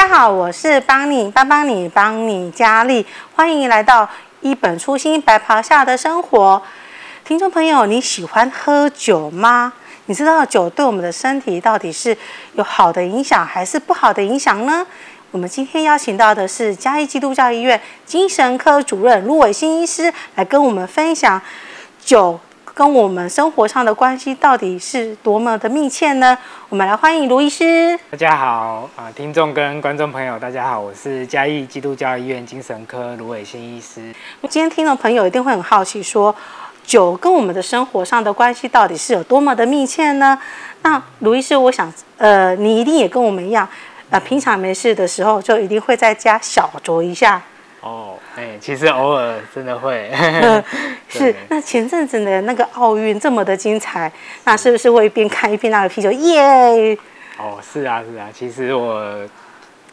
大家好，我是帮你帮帮你帮你佳丽，欢迎来到一本初心白袍下的生活。听众朋友，你喜欢喝酒吗？你知道酒对我们的身体到底是有好的影响还是不好的影响呢？我们今天邀请到的是嘉义基督教医院精神科主任卢伟新医师，来跟我们分享酒跟我们生活上的关系到底是多么的密切呢？我们来欢迎卢医师。大家好，啊，听众跟观众朋友，大家好，我是嘉义基督教医院精神科卢伟新医师。今天听众朋友一定会很好奇说，说酒跟我们的生活上的关系到底是有多么的密切呢？那卢医师，我想，呃，你一定也跟我们一样。呃，平常没事的时候，就一定会在家小酌一下。哦，哎，其实偶尔真的会。呃、是，那前阵子的那个奥运这么的精彩，那是不是会一边看一边拿着啤酒？耶！哦，是啊，是啊。其实我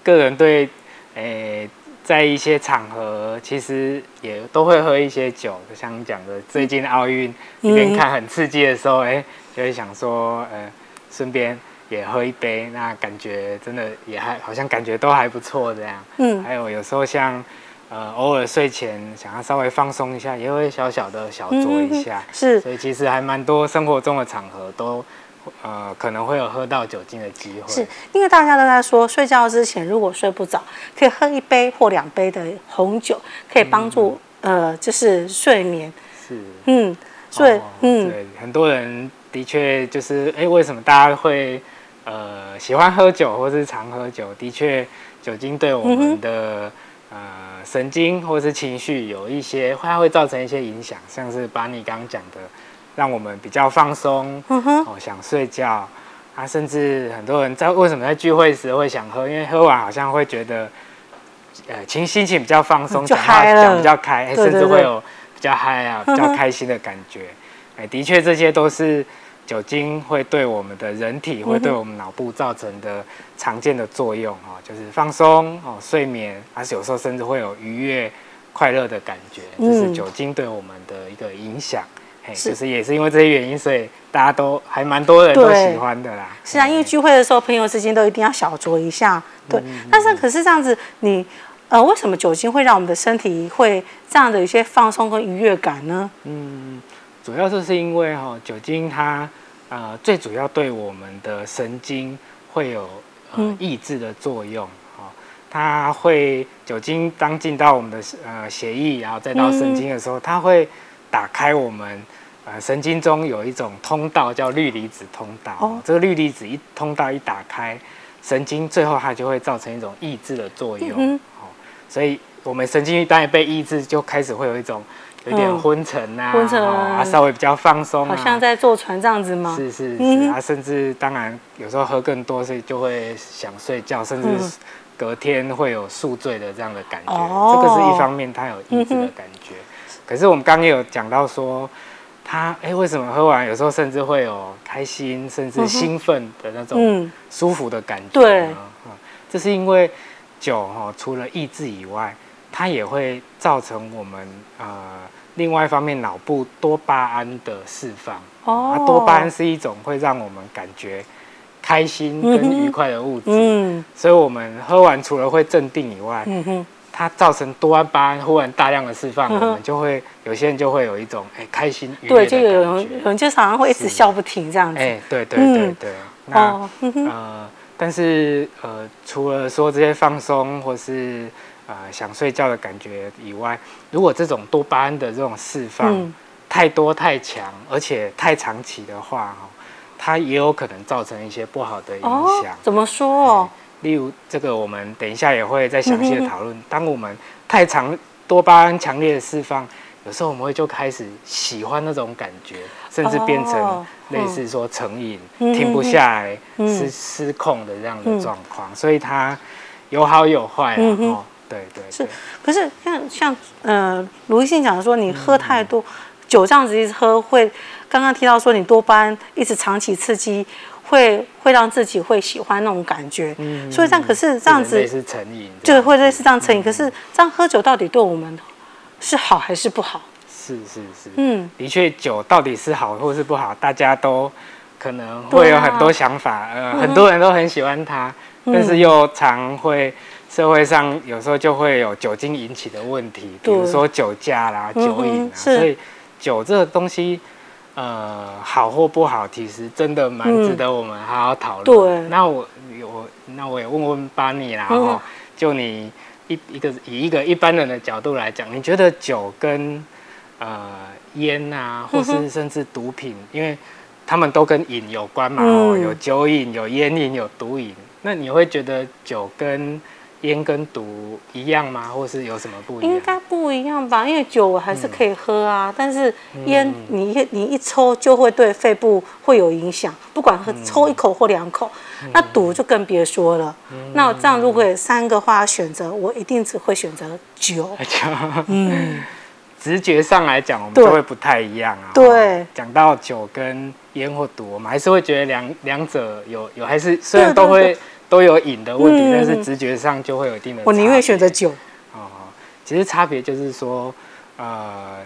个人对，诶，在一些场合，其实也都会喝一些酒。就像你讲的，最近奥运一边看很刺激的时候，哎、嗯，就会想说，呃，顺便。也喝一杯，那感觉真的也还好像感觉都还不错这样。嗯，还有有时候像呃偶尔睡前想要稍微放松一下，也会小小的小酌一下。是，所以其实还蛮多生活中的场合都呃可能会有喝到酒精的机会。是因为大家都在说睡觉之前如果睡不着，可以喝一杯或两杯的红酒，可以帮助、嗯、呃就是睡眠。是，嗯，所以、哦、嗯，对，很多人的确就是哎，为什么大家会？呃，喜欢喝酒或是常喝酒，的确，酒精对我们的、嗯、呃神经或是情绪有一些，它会造成一些影响，像是把你刚刚讲的，让我们比较放松，嗯、哦，想睡觉，啊，甚至很多人在为什么在聚会时会想喝，因为喝完好像会觉得，呃，情心情比较放松，讲话讲比较开，甚至会有比较嗨啊，比较开心的感觉，哎，的确这些都是。酒精会对我们的人体，会对我们脑部造成的常见的作用哦，就是放松哦，睡眠，而且有时候甚至会有愉悦、快乐的感觉，这是酒精对我们的一个影响。嘿，就是也是因为这些原因，所以大家都还蛮多人都喜欢的啦。是啊，因为聚会的时候，朋友之间都一定要小酌一下。对，但是可是这样子，你呃，为什么酒精会让我们的身体会这样的一些放松跟愉悦感呢？嗯。主要就是因为哈酒精它呃最主要对我们的神经会有呃抑制的作用哈，它会酒精当进到我们的呃血液，然后再到神经的时候，它会打开我们呃神经中有一种通道叫氯离子通道，这个氯离子一通道一打开，神经最后它就会造成一种抑制的作用，所以我们神经一旦被抑制，就开始会有一种。有点昏沉呐、啊，昏沉啊，稍微比较放松、啊，好像在坐船这样子吗？是是是，嗯、啊，甚至当然有时候喝更多，所以就会想睡觉，甚至隔天会有宿醉的这样的感觉。哦、这个是一方面，它有抑制的感觉。嗯、可是我们刚刚也有讲到说，它哎、欸，为什么喝完有时候甚至会有开心，甚至兴奋的那种舒服的感觉？对、嗯，这是因为酒哈，除了抑制以外，它也会造成我们呃。另外一方面，脑部多巴胺的释放，哦，它多巴胺是一种会让我们感觉开心跟愉快的物质，嗯，所以我们喝完除了会镇定以外，嗯哼，它造成多巴胺忽然大量的释放，我们就会有些人就会有一种哎开心愉悦的感觉，对，就有人有人就常常会一直笑不停这样子，哎，对对对对，那呃，但是呃，除了说这些放松或是。呃，想睡觉的感觉以外，如果这种多巴胺的这种释放太多太强，而且太长期的话，它也有可能造成一些不好的影响。哦，怎么说哦？例如，这个我们等一下也会再详细的讨论。当我们太长多巴胺强烈的释放，有时候我们会就开始喜欢那种感觉，甚至变成类似说成瘾，停不下来，失失控的这样的状况。所以它有好有坏啊。对对，对是，可是像像呃，卢医生讲的说，你喝太多、嗯、酒这样子一直喝会，刚刚提到说你多巴胺一直长期刺激，会会让自己会喜欢那种感觉，嗯，所以这样可是这样子类似成瘾，就会类似这样成瘾。可是这样喝酒到底对我们是好还是不好？是是是，嗯，的确酒到底是好或是不好，大家都可能会有很多想法，啊、呃，很多人都很喜欢它。但是又常会社会上有时候就会有酒精引起的问题，比如说酒驾啦、酒瘾啊，所以酒这个东西。呃，好或不好，其实真的蛮值得我们好好讨论。对，那我我那我也问问巴尼啦，哈，就你一一个以一个一般人的角度来讲，你觉得酒跟呃烟啊，或是甚至毒品，因为他们都跟瘾有关嘛，哦，有酒瘾、有烟瘾、有毒瘾，那你会觉得酒跟烟跟毒一样吗？或是有什么不一样？应该不一样吧，因为酒我还是可以喝啊，嗯、但是烟你一你一抽就会对肺部会有影响，不管喝抽一口或两口，嗯、那毒就更别说了。嗯、那这样如果有三个话选择，我一定只会选择酒。嗯，直觉上来讲，我们就会不太一样啊。对，讲到酒跟烟或毒，我们还是会觉得两两者有有还是虽然都会。都有瘾的问题，嗯、但是直觉上就会有一定的。我宁愿选择酒。哦，其实差别就是说，呃，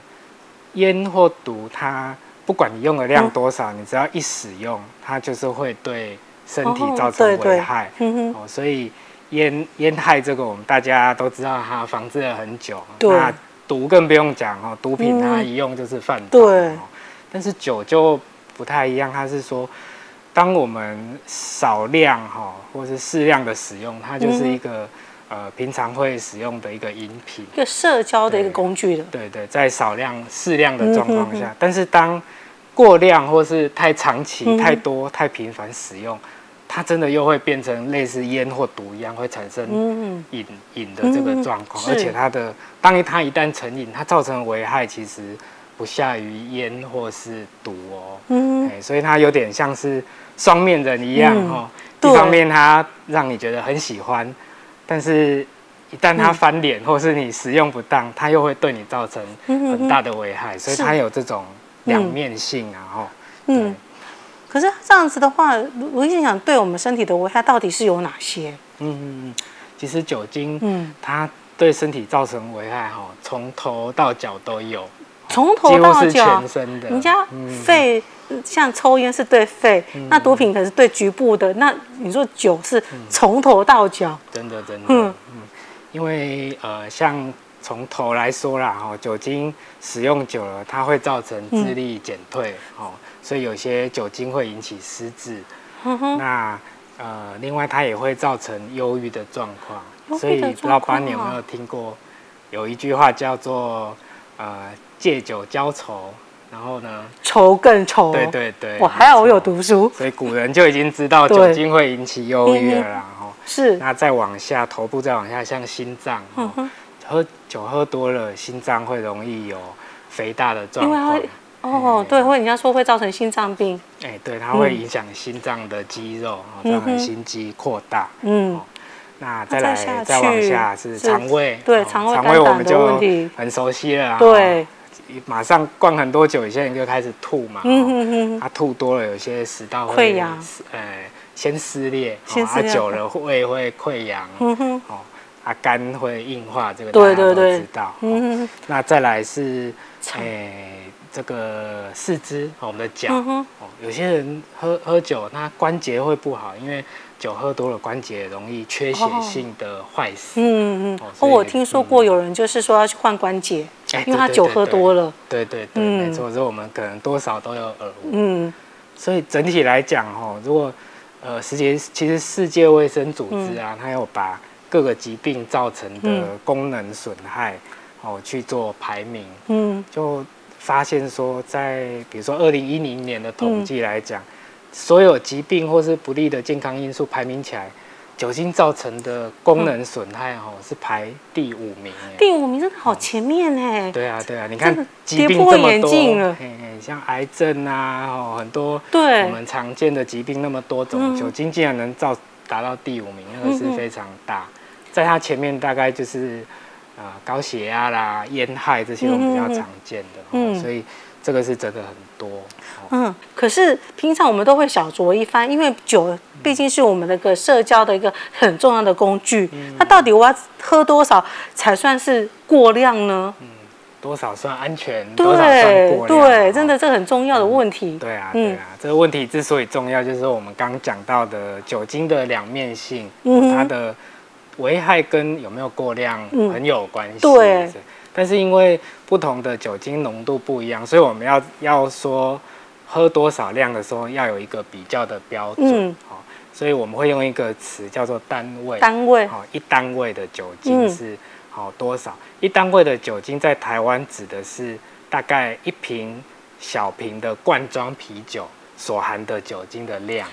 烟或毒，它不管你用的量多少，嗯、你只要一使用，它就是会对身体造成危害。哦，对对哦，所以烟烟害这个，我们大家都知道，它防治了很久。对那毒更不用讲哦，毒品它一用就是犯法。嗯、对。但是酒就不太一样，它是说。当我们少量哈，或是适量的使用，它就是一个、嗯、呃平常会使用的一个饮品，一个社交的一个工具了。对对，在少量适量的状况下，嗯、哼哼。但是当过量或是太长期、嗯、太多、太频繁使用，它真的又会变成类似烟或毒一样，会产生瘾瘾的这个状况。而且它的当它一旦成瘾，它造成的危害其实不下于烟或是毒哦。嗯哼，所以它有点像是。双面人一样哦，嗯、一方面它让你觉得很喜欢，但是一旦它翻脸或是你使用不当，它又会对你造成很大的危害，所以它有这种两面性啊哈。嗯，可是这样子的话，我一直想对我们身体的危害到底是有哪些？嗯嗯嗯，其实酒精，嗯，它对身体造成危害哈，从头到脚都有，从头到脚，人家肺。像抽烟是对肺，嗯、那毒品可能是对局部的。那你说酒是从头到脚、嗯，真的真的，嗯嗯，因为呃，像从头来说啦，哈，酒精使用久了，它会造成智力减退，哦、嗯，所以有些酒精会引起失智。嗯、那呃，另外它也会造成忧郁的状况。所以不知道巴尼有没有听过，有一句话叫做呃，借酒浇愁。然后呢？愁更愁。对对对。我还好，我有读书。所以古人就已经知道酒精会引起忧郁了，然后是。那再往下，头部再往下，像心脏，喝酒喝多了，心脏会容易有肥大的状况。哦，对，会人家说会造成心脏病。哎，对，它会影响心脏的肌肉，造成心肌扩大。嗯。那再来再往下是肠胃，对，肠胃肠胃我们就很熟悉了。对。马上灌很多酒，有些人就开始吐嘛。嗯哼哼。他吐多了，有些食道会溃疡，呃，先撕裂，先撕裂，久了胃会溃疡。嗯哼。哦，啊，肝会硬化，这个大家都知道。嗯哼。那再来是，诶，这个四肢，我们的脚。哦，有些人喝喝酒，那关节会不好，因为。酒喝多了，关节容易缺血性的坏死。嗯嗯。哦，我听说过有人就是说要去换关节，因为他酒喝多了。对对对，没错，所以我们可能多少都有耳闻。嗯。所以整体来讲，哈，如果呃，世界其实世界卫生组织啊，它有把各个疾病造成的功能损害哦去做排名。嗯。就发现说，在比如说二零一零年的统计来讲。所有疾病或是不利的健康因素排名起来，酒精造成的功能损害哦是排第五名。第五名真的好前面哎。对啊对啊，你看疾病这么多，像癌症啊哦很多，对，我们常见的疾病那么多种，酒精竟然能造达到第五名，那个是非常大。在它前面大概就是啊高血压啦、烟害这些我们比较常见的，嗯，所以。这个是真的很多，嗯，可是平常我们都会小酌一番，因为酒毕竟是我们的个社交的一个很重要的工具。嗯，那到底我要喝多少才算是过量呢？嗯，多少算安全，多少算过量？对，真的这很重要的问题。嗯、对啊，对啊，这个问题之所以重要，就是我们刚讲到的酒精的两面性，嗯、它的危害跟有没有过量很有关系。但是因为不同的酒精浓度不一样，所以我们要要说喝多少量的时候，要有一个比较的标准。嗯。所以我们会用一个词叫做单位。单位。好，一单位的酒精是好多少？嗯、一单位的酒精在台湾指的是大概一瓶小瓶的罐装啤酒所含的酒精的量。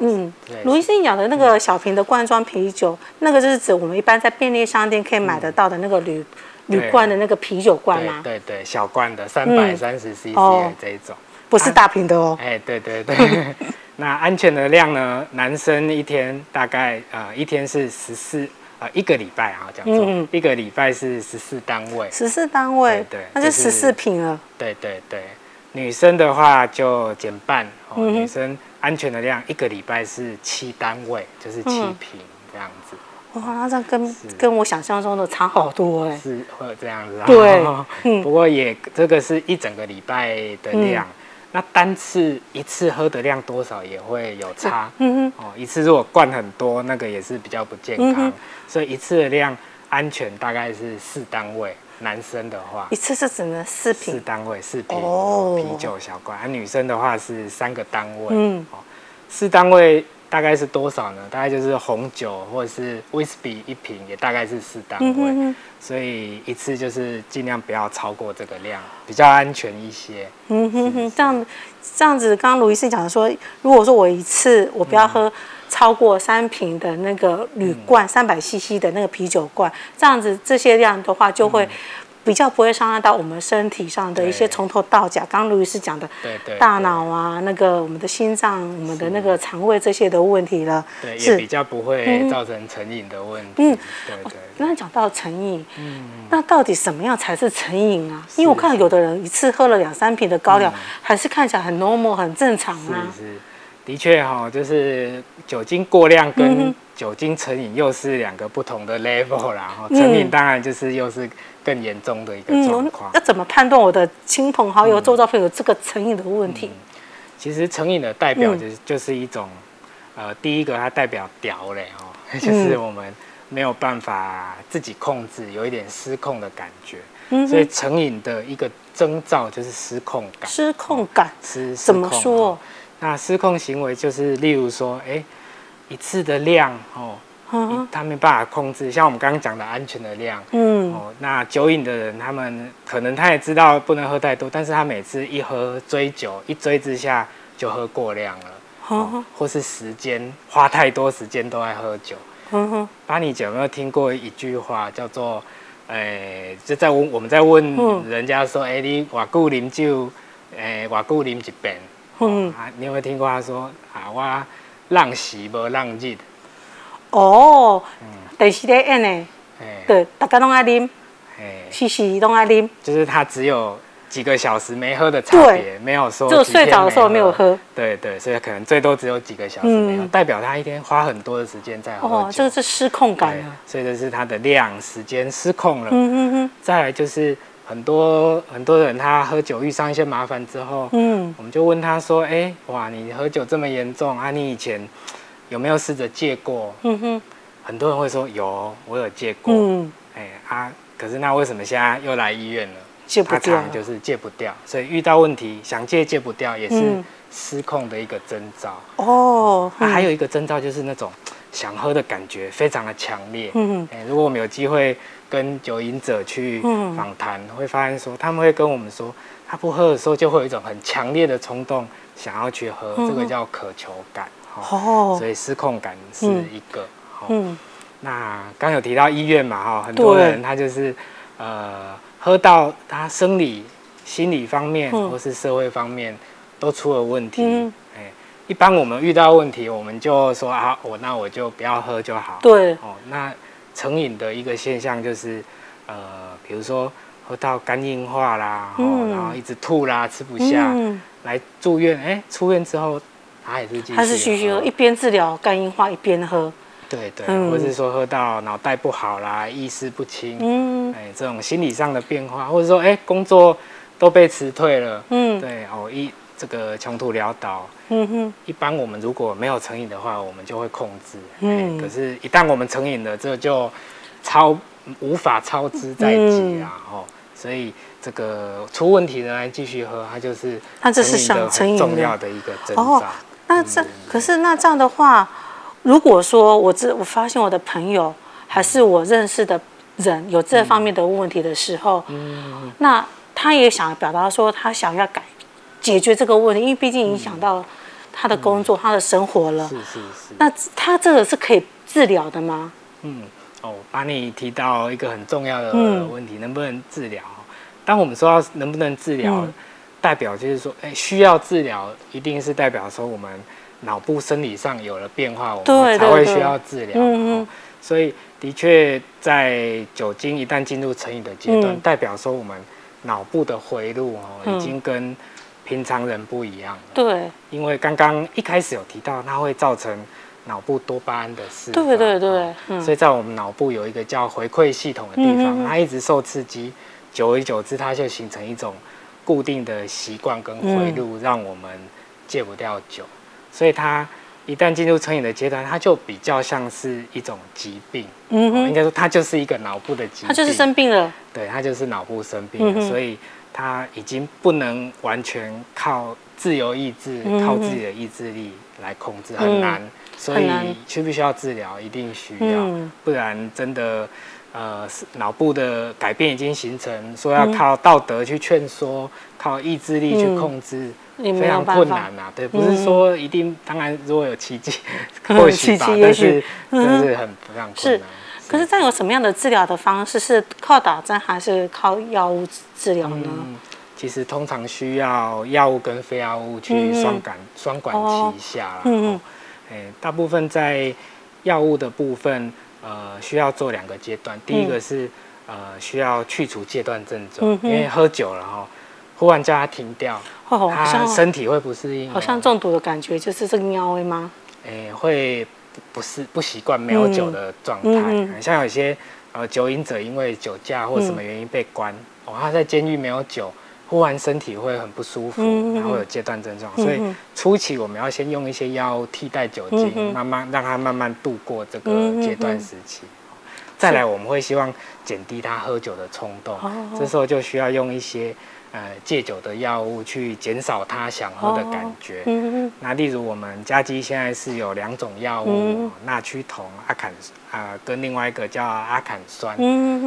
嗯，卢医生讲的那个小瓶的罐装啤酒，嗯、那个就是指我们一般在便利商店可以买得到的那个铝铝罐的那个啤酒罐吗？对对对，小罐的三百三十 CC 的这一种，不是大瓶的哦。哎，对对对。那安全的量呢？男生一天大概呃一天是十四呃一个礼拜啊，讲错，嗯、一个礼拜是十四单位。十四单位，对，对，那就十四瓶了。对对对，女生的话就减半哦，嗯、女生安全的量一个礼拜是七单位，就是七瓶这样子。哇，那这样跟跟我想象中的差好多哎。是会有这样子啊？对，嗯、不过也这个是一整个礼拜的量。嗯那单次一次喝的量多少也会有差，嗯哼，哦，一次如果灌很多，那个也是比较不健康，嗯、所以一次的量安全大概是四单位，男生的话，一次是只能四瓶，四单位四瓶、哦、啤酒小罐，而、啊、女生的话是三个单位，嗯，哦，四单位。大概是多少呢？大概就是红酒或者是威士忌一瓶，也大概是四单位，嗯、哼哼，所以一次就是尽量不要超过这个量，比较安全一些。嗯哼哼，这样这样子，刚刚卢医师讲的说，如果说我一次我不要喝超过三瓶的那个铝罐，三百 CC 的那个啤酒罐，这样子这些量的话就会。嗯比较不会伤害到我们身体上的一些从头到脚，刚刚卢医师讲的，大脑啊，那个我们的心脏、我们的那个肠胃这些的问题了，对，也比较不会造成成瘾的问题。嗯，对对。刚才讲到成瘾，嗯，那到底什么样才是成瘾啊？因为我看到有的人一次喝了两三瓶的高粱，还是看起来很 normal 很正常啊。是是，的确哈，就是酒精过量跟酒精成瘾又是两个不同的 level 啦。哈，成瘾当然就是又是。更严重的一个状况，要怎么判断我的亲朋好友、周遭朋友这个成瘾的问题？嗯、其实成瘾的代表就是就是一种，嗯、呃，第一个它代表屌嘞哦，就是我们没有办法自己控制，有一点失控的感觉。嗯，所以成瘾的一个征兆就是失控感。失控感，失怎么说？那失控行为就是例如说，哎，一次的量哦。他没办法控制，像我们刚刚讲的安全的量，嗯，哦，那酒瘾的人，他们可能他也知道不能喝太多，但是他每次一喝追酒，一追之下就喝过量了，哦，或是时间花太多时间都在喝酒，嗯哼，巴尼姐有没有听过一句话叫做，诶，就在问我们在问人家说，哎，你瓦固啉酒，诶，瓦固啉一遍，嗯，啊，你有没有听过他说，啊，我浪时无浪日。哦，电视在演呢，对，大家都爱啉，嘻嘻都爱啉，就是他只有几个小时没喝的差别，没有说就睡着的时候没有喝，对对，所以可能最多只有几个小时没有，代表他一天花很多的时间在喝，哦，这个是失控感啊，所以这是他的量时间失控了，嗯嗯嗯，再来就是很多很多人他喝酒遇上一些麻烦之后，嗯，我们就问他说，哎，哇，你喝酒这么严重啊，你以前。有没有试着戒过？嗯哼，很多人会说有，我有戒过。嗯，哎啊，可是那为什么现在又来医院了？戒不掉，就是戒不掉。所以遇到问题想戒戒不掉，也是失控的一个征兆。哦，那还有一个征兆就是那种想喝的感觉非常的强烈。嗯如果我们有机会跟酒瘾者去访谈，会发现说他们会跟我们说，他不喝的时候就会有一种很强烈的冲动想要去喝，这个叫渴求感。哦，所以失控感是一个。嗯，那刚有提到医院嘛，哈，很多人他就是呃喝到他生理、心理方面或是社会方面都出了问题。一般我们遇到问题，我们就说啊，我那我就不要喝就好。对。哦，那成瘾的一个现象就是呃，比如说喝到肝硬化啦，然后一直吐啦，吃不下，来住院，哎，出院之后。他也是继续，他是继续喝，一边治疗肝硬化一边喝。对对，或者是说喝到脑袋不好啦，意识不清，嗯，哎，这种心理上的变化，或者说哎，工作都被辞退了，嗯，对哦，一这个穷途潦倒，嗯哼，一般我们如果没有成瘾的话，我们就会控制，嗯，可是，一旦我们成瘾了，这就超无法超支在即啊，哦，所以这个出问题的人来继续喝，它就是它这是很重要的一个征兆。那这、嗯、可是那这样的话，如果说我这我发现我的朋友还是我认识的人有这方面的问题的时候，嗯，那他也想表达说他想要改解决这个问题，因为毕竟影响到他的工作、嗯、他的生活了。是是是。那他这个是可以治疗的吗？嗯，哦，把你提到一个很重要的问题，嗯、能不能治疗？当我们说到能不能治疗？嗯代表就是说，哎，需要治疗，一定是代表说我们脑部生理上有了变化，我们才会需要治疗。嗯嗯。所以的确，在酒精一旦进入成瘾的阶段，代表说我们脑部的回路哦，已经跟平常人不一样了。对。因为刚刚一开始有提到，它会造成脑部多巴胺的释放。对对对。所以在我们脑部有一个叫回馈系统的地方，它一直受刺激，久而久之，它就形成一种。固定的习惯跟回路，让我们戒不掉酒，嗯、所以它一旦进入成瘾的阶段，它就比较像是一种疾病。嗯哼，应该说它就是一个脑部的疾病。它就是生病了。对，它就是脑部生病了，嗯、所以它已经不能完全靠自由意志、嗯、靠自己的意志力来控制，很难。嗯、所以需不需要治疗？一定需要，嗯、不然真的。呃，脑部的改变已经形成，说要靠道德去劝说，靠意志力去控制，非常困难呐。对，不是说一定，当然如果有奇迹，或许吧，但是但是很非常困难。是，可是这有什么样的治疗的方式？是靠打针还是靠药物治疗呢？其实通常需要药物跟非药物去双管双管齐下。嗯嗯。大部分在药物的部分。呃，需要做两个阶段。第一个是、嗯、呃，需要去除戒断症状，嗯、因为喝酒了哈，忽然叫他停掉，哦、他身体会不适应，好像中毒的感觉，就是这个尿味吗？诶、欸，会不是不习惯没有酒的状态，嗯嗯、像有些呃酒瘾者，因为酒驾或什么原因被关，嗯、哦，他在监狱没有酒。忽然身体会很不舒服，然后有戒断症状，所以初期我们要先用一些药替代酒精，慢慢让他慢慢度过这个戒断时期。再来，我们会希望减低他喝酒的冲动，这时候就需要用一些呃戒酒的药物去减少他想喝的感觉。那例如我们嘉基现在是有两种药物，纳曲酮、阿坎啊，跟另外一个叫阿坎酸，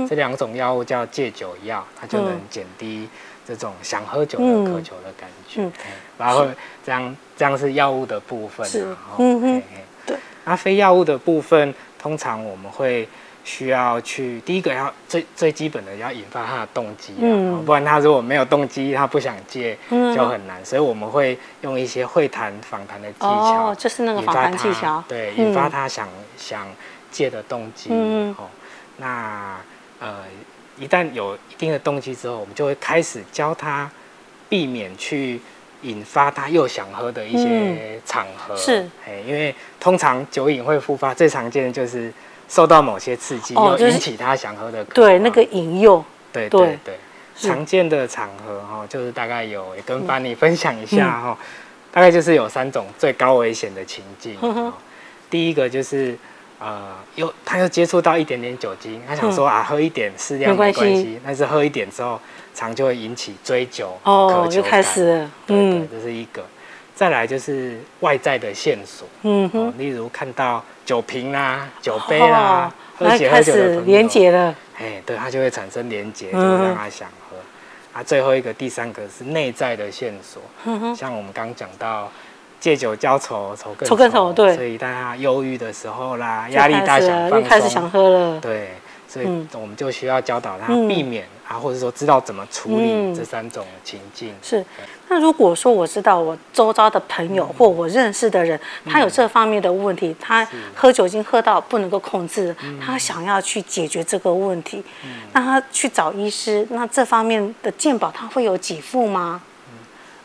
这两种药物叫戒酒药，它就能减低。这种想喝酒的渴求的感觉，然后这样是这样是药物的部分，是，嗯嗯，对。那非药物的部分，通常我们会需要去第一个要最最基本的要引发他的动机，嗯，不然他如果没有动机，他不想戒就很难。嗯、所以我们会用一些会谈访谈的技巧，哦，就是那个访谈技巧，对，引发他想、嗯、想戒的动机，嗯，哦，那呃。一旦有一定的动机之后，我们就会开始教他避免去引发他又想喝的一些场合。嗯、是，因为通常酒瘾会复发，最常见的就是受到某些刺激，又引起他想喝的。对，那个引诱。对对对，常见的场合哈，就是大概有也跟班尼分享一下哈，嗯、大概就是有三种最高危险的情境。嗯、第一个就是。呃，又他又接触到一点点酒精，他想说啊，喝一点适量没关系，但是喝一点之后，常就会引起追酒、渴求感。开始了，嗯，这是一个。再来就是外在的线索，嗯哼，例如看到酒瓶啦、酒杯啦，喝酒喝酒连结了，哎，对，他就会产生连结，就会让他想喝。啊，最后一个第三个是内在的线索，像我们刚刚讲到。借酒浇愁，愁更愁，更愁，对，所以大家忧郁的时候啦，压力大，想放松，开始想喝了，对，所以我们就需要教导他避免、嗯、啊，或者说知道怎么处理这三种情境。嗯、是，那如果说我知道我周遭的朋友或我认识的人，嗯、他有这方面的问题，他喝酒精喝到不能够控制，嗯、他想要去解决这个问题，嗯、那他去找医师，那这方面的健保他会有给付吗？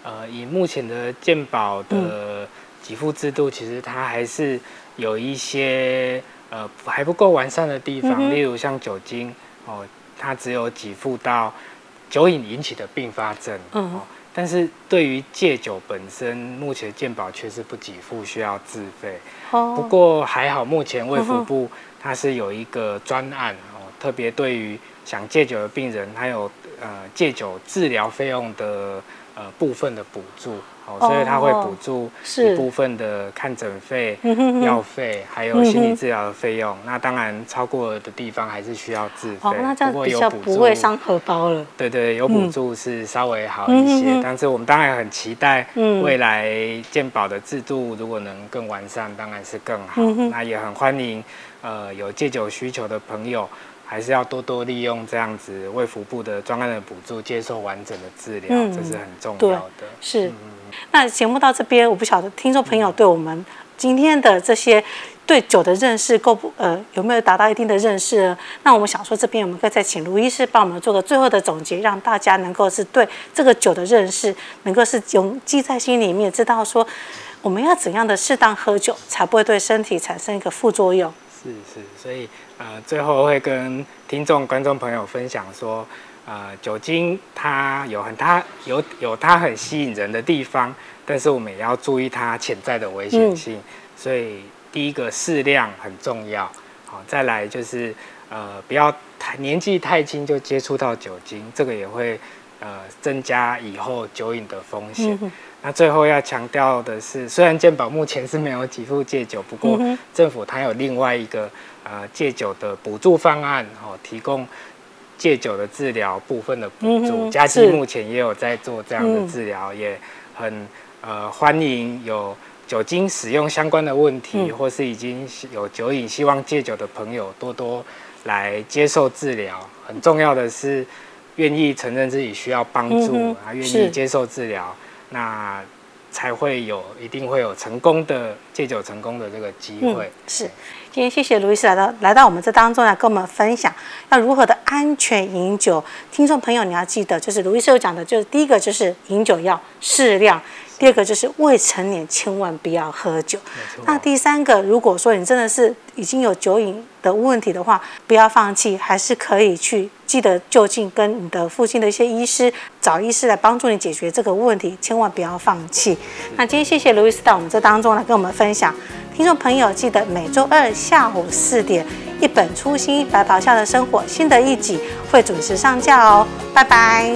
呃，以目前的健保的给付制度，其实它还是有一些呃还不够完善的地方，嗯、例如像酒精哦，它只有给付到酒瘾引起的并发症，嗯，但是对于戒酒本身，目前健保却是不给付，需要自费。哦，不过还好，目前卫福部它是有一个专案哦，特别对于想戒酒的病人，还有呃戒酒治疗费用的呃部分的补助。哦，所以他会补助一部分的看诊费、药费，还有心理治疗的费用。那当然超过的地方还是需要自费。哦，那这样比较不会伤荷包了。对对，有补助是稍微好一些。但是我们当然很期待未来健保的制度如果能更完善，当然是更好。那也很欢迎呃有戒酒需求的朋友。还是要多多利用这样子卫福部的专案的补助，接受完整的治疗，嗯、这是很重要的。是，嗯、那节目到这边，我不晓得听众朋友对我们今天的这些对酒的认识够不呃有没有达到一定的认识呢？那我们想说，这边我们可以再请卢医师帮我们做个最后的总结，让大家能够是对这个酒的认识能够是永记在心里面，知道说我们要怎样的适当喝酒，才不会对身体产生一个副作用。是是，所以呃，最后会跟听众、观众朋友分享说，呃，酒精它有很它有有它很吸引人的地方，但是我们也要注意它潜在的危险性。嗯、所以第一个适量很重要，好，再来就是呃，不要太年纪太轻就接触到酒精，这个也会呃增加以后酒瘾的风险。嗯那最后要强调的是，虽然健保目前是没有给付戒酒，不过政府它有另外一个呃戒酒的补助方案哦，提供戒酒的治疗部分的补助。嘉基目前也有在做这样的治疗，也很呃欢迎有酒精使用相关的问题，或是已经有酒瘾希望戒酒的朋友多多来接受治疗。很重要的是，愿意承认自己需要帮助，啊，愿意接受治疗。那才会有，一定会有成功的戒酒成功的这个机会。嗯、是，今天谢谢卢医师来到来到我们这当中来跟我们分享要如何的安全饮酒。听众朋友，你要记得，就是卢医师有讲的，就是第一个就是饮酒要适量。第二个就是未成年千万不要喝酒。那第三个，如果说你真的是已经有酒瘾的问题的话，不要放弃，还是可以去记得就近跟你的附近的一些医师找医师来帮助你解决这个问题，千万不要放弃。那今天谢谢卢医师到我们这当中来跟我们分享。听众朋友，记得每周二下午四点，一本初心白袍下的生活新的一集会准时上架哦。拜拜。